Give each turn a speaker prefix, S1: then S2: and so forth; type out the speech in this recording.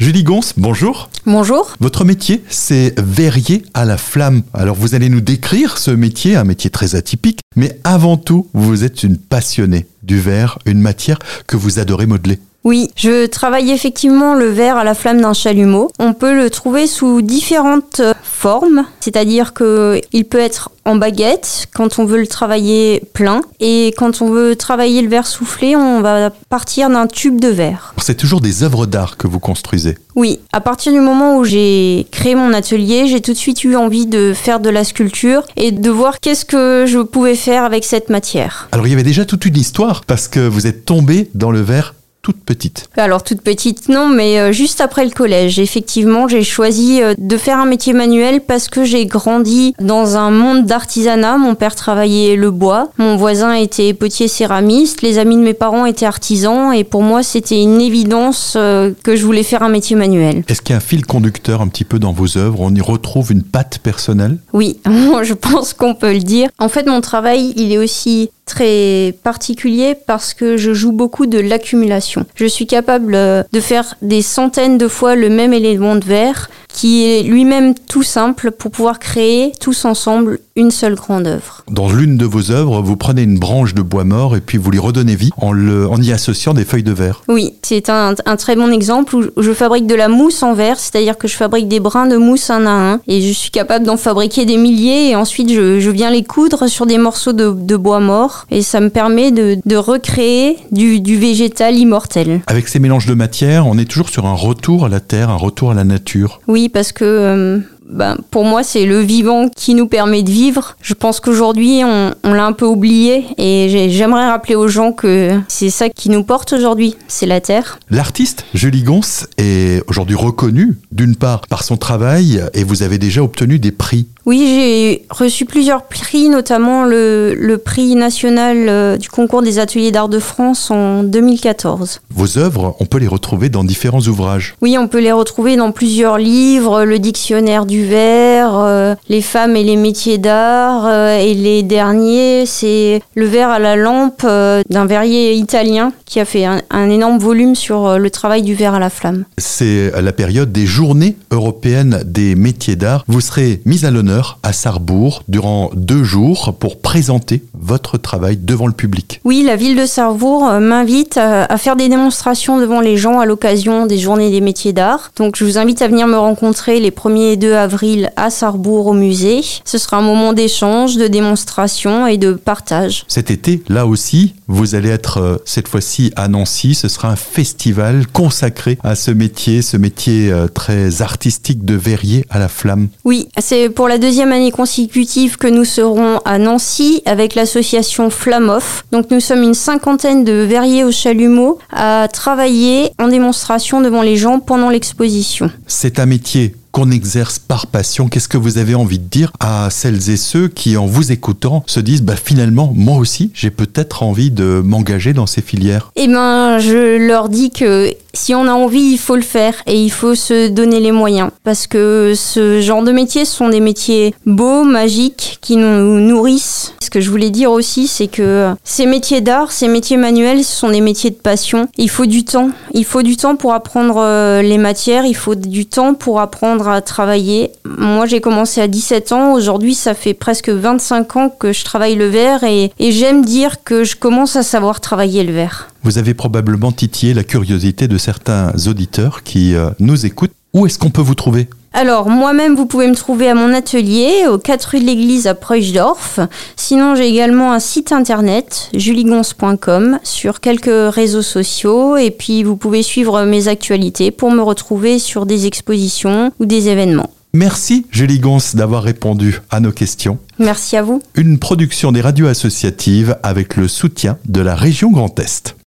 S1: Julie Gons, bonjour.
S2: Bonjour.
S1: Votre métier, c'est verrier à la flamme. Alors vous allez nous décrire ce métier, un métier très atypique, mais avant tout, vous êtes une passionnée du verre, une matière que vous adorez modeler.
S2: Oui, je travaille effectivement le verre à la flamme d'un chalumeau. On peut le trouver sous différentes euh, formes, c'est-à-dire que il peut être en baguette quand on veut le travailler plein et quand on veut travailler le verre soufflé, on va partir d'un tube de verre.
S1: C'est toujours des œuvres d'art que vous construisez.
S2: Oui, à partir du moment où j'ai créé mon atelier, j'ai tout de suite eu envie de faire de la sculpture et de voir qu'est-ce que je pouvais faire avec cette matière.
S1: Alors il y avait déjà toute une histoire parce que vous êtes tombé dans le verre toute petite
S2: Alors toute petite non, mais euh, juste après le collège. Effectivement, j'ai choisi euh, de faire un métier manuel parce que j'ai grandi dans un monde d'artisanat. Mon père travaillait le bois, mon voisin était potier céramiste, les amis de mes parents étaient artisans et pour moi c'était une évidence euh, que je voulais faire un métier manuel.
S1: Est-ce qu'il y a un fil conducteur un petit peu dans vos œuvres? On y retrouve une patte personnelle?
S2: Oui, je pense qu'on peut le dire. En fait, mon travail, il est aussi très particulier parce que je joue beaucoup de l'accumulation. Je suis capable euh, de faire des centaines de fois le même élément de verre qui est lui-même tout simple pour pouvoir créer tous ensemble une seule grande œuvre.
S1: Dans l'une de vos œuvres, vous prenez une branche de bois mort et puis vous lui redonnez vie en, le, en y associant des feuilles de verre.
S2: Oui, c'est un, un, très bon exemple où je fabrique de la mousse en verre, c'est-à-dire que je fabrique des brins de mousse un à un et je suis capable d'en fabriquer des milliers et ensuite je, je, viens les coudre sur des morceaux de, de, bois mort et ça me permet de, de recréer du, du végétal immortel.
S1: Avec ces mélanges de matières, on est toujours sur un retour à la terre, un retour à la nature.
S2: Oui, parce que euh, ben, pour moi, c'est le vivant qui nous permet de vivre. Je pense qu'aujourd'hui, on, on l'a un peu oublié et j'aimerais rappeler aux gens que c'est ça qui nous porte aujourd'hui, c'est la terre.
S1: L'artiste Julie Gons est aujourd'hui reconnue, d'une part, par son travail et vous avez déjà obtenu des prix.
S2: Oui, j'ai reçu plusieurs prix, notamment le, le prix national euh, du concours des ateliers d'art de France en 2014.
S1: Vos œuvres, on peut les retrouver dans différents ouvrages.
S2: Oui, on peut les retrouver dans plusieurs livres, le dictionnaire du verre, euh, les femmes et les métiers d'art, euh, et les derniers, c'est le verre à la lampe d'un verrier italien qui a fait un, un, énorme volume sur le travail du verre à la flamme.
S1: C'est la période des journées européennes des métiers d'art. Vous serez mise à l'honneur à Sarrebourg durant deux jours pour présenter votre travail devant le public.
S2: Oui, la ville de Sarrebourg m'invite à, à faire des démonstrations devant les gens à l'occasion des journées des métiers d'art. Donc je vous invite à venir me rencontrer les 1er et 2 avril à Sarrebourg au musée. Ce sera un moment d'échange, de démonstration et de partage.
S1: Cet été, là aussi, vous allez être euh, cette fois-ci à Nancy. Ce sera un festival consacré à ce métier, ce métier euh, très artistique de verrier à la flamme.
S2: Oui, c'est pour la deuxième année consécutive que nous serons à Nancy avec l'association Flamoff. Donc nous sommes une cinquantaine de verriers au chalumeau à travailler en démonstration devant les gens pendant l'exposition.
S1: C'est un métier qu'on exerce par passion. Qu'est-ce que vous avez envie de dire à celles et ceux qui, en vous écoutant, se disent bah, finalement, moi aussi, j'ai peut-être envie de m'engager dans ces filières?
S2: Eh bien, je leur dis que si on a envie, il faut le faire et il faut se donner les moyens. Parce que ce genre de métiers sont des métiers beaux, magiques, qui nous nourrissent. Ce que je voulais dire aussi, c'est que ces métiers d'art, ces métiers manuels, ce sont des métiers de passion. Il faut du temps. Il faut du temps pour apprendre les matières, il faut du temps pour apprendre à travailler. Moi, j'ai commencé à 17 ans. Aujourd'hui, ça fait presque 25 ans que je travaille le verre et, et j'aime dire que je commence à savoir travailler le verre.
S1: Vous avez probablement titillé la curiosité de certains auditeurs qui euh, nous écoutent. Où est-ce qu'on peut vous trouver?
S2: Alors, moi-même, vous pouvez me trouver à mon atelier, aux 4 rue de l'Église à Preuchdorf. Sinon, j'ai également un site internet, juligons.com, sur quelques réseaux sociaux. Et puis, vous pouvez suivre mes actualités pour me retrouver sur des expositions ou des événements.
S1: Merci Julie Gons d'avoir répondu à nos questions.
S2: Merci à vous.
S1: Une production des radios associatives avec le soutien de la région Grand Est.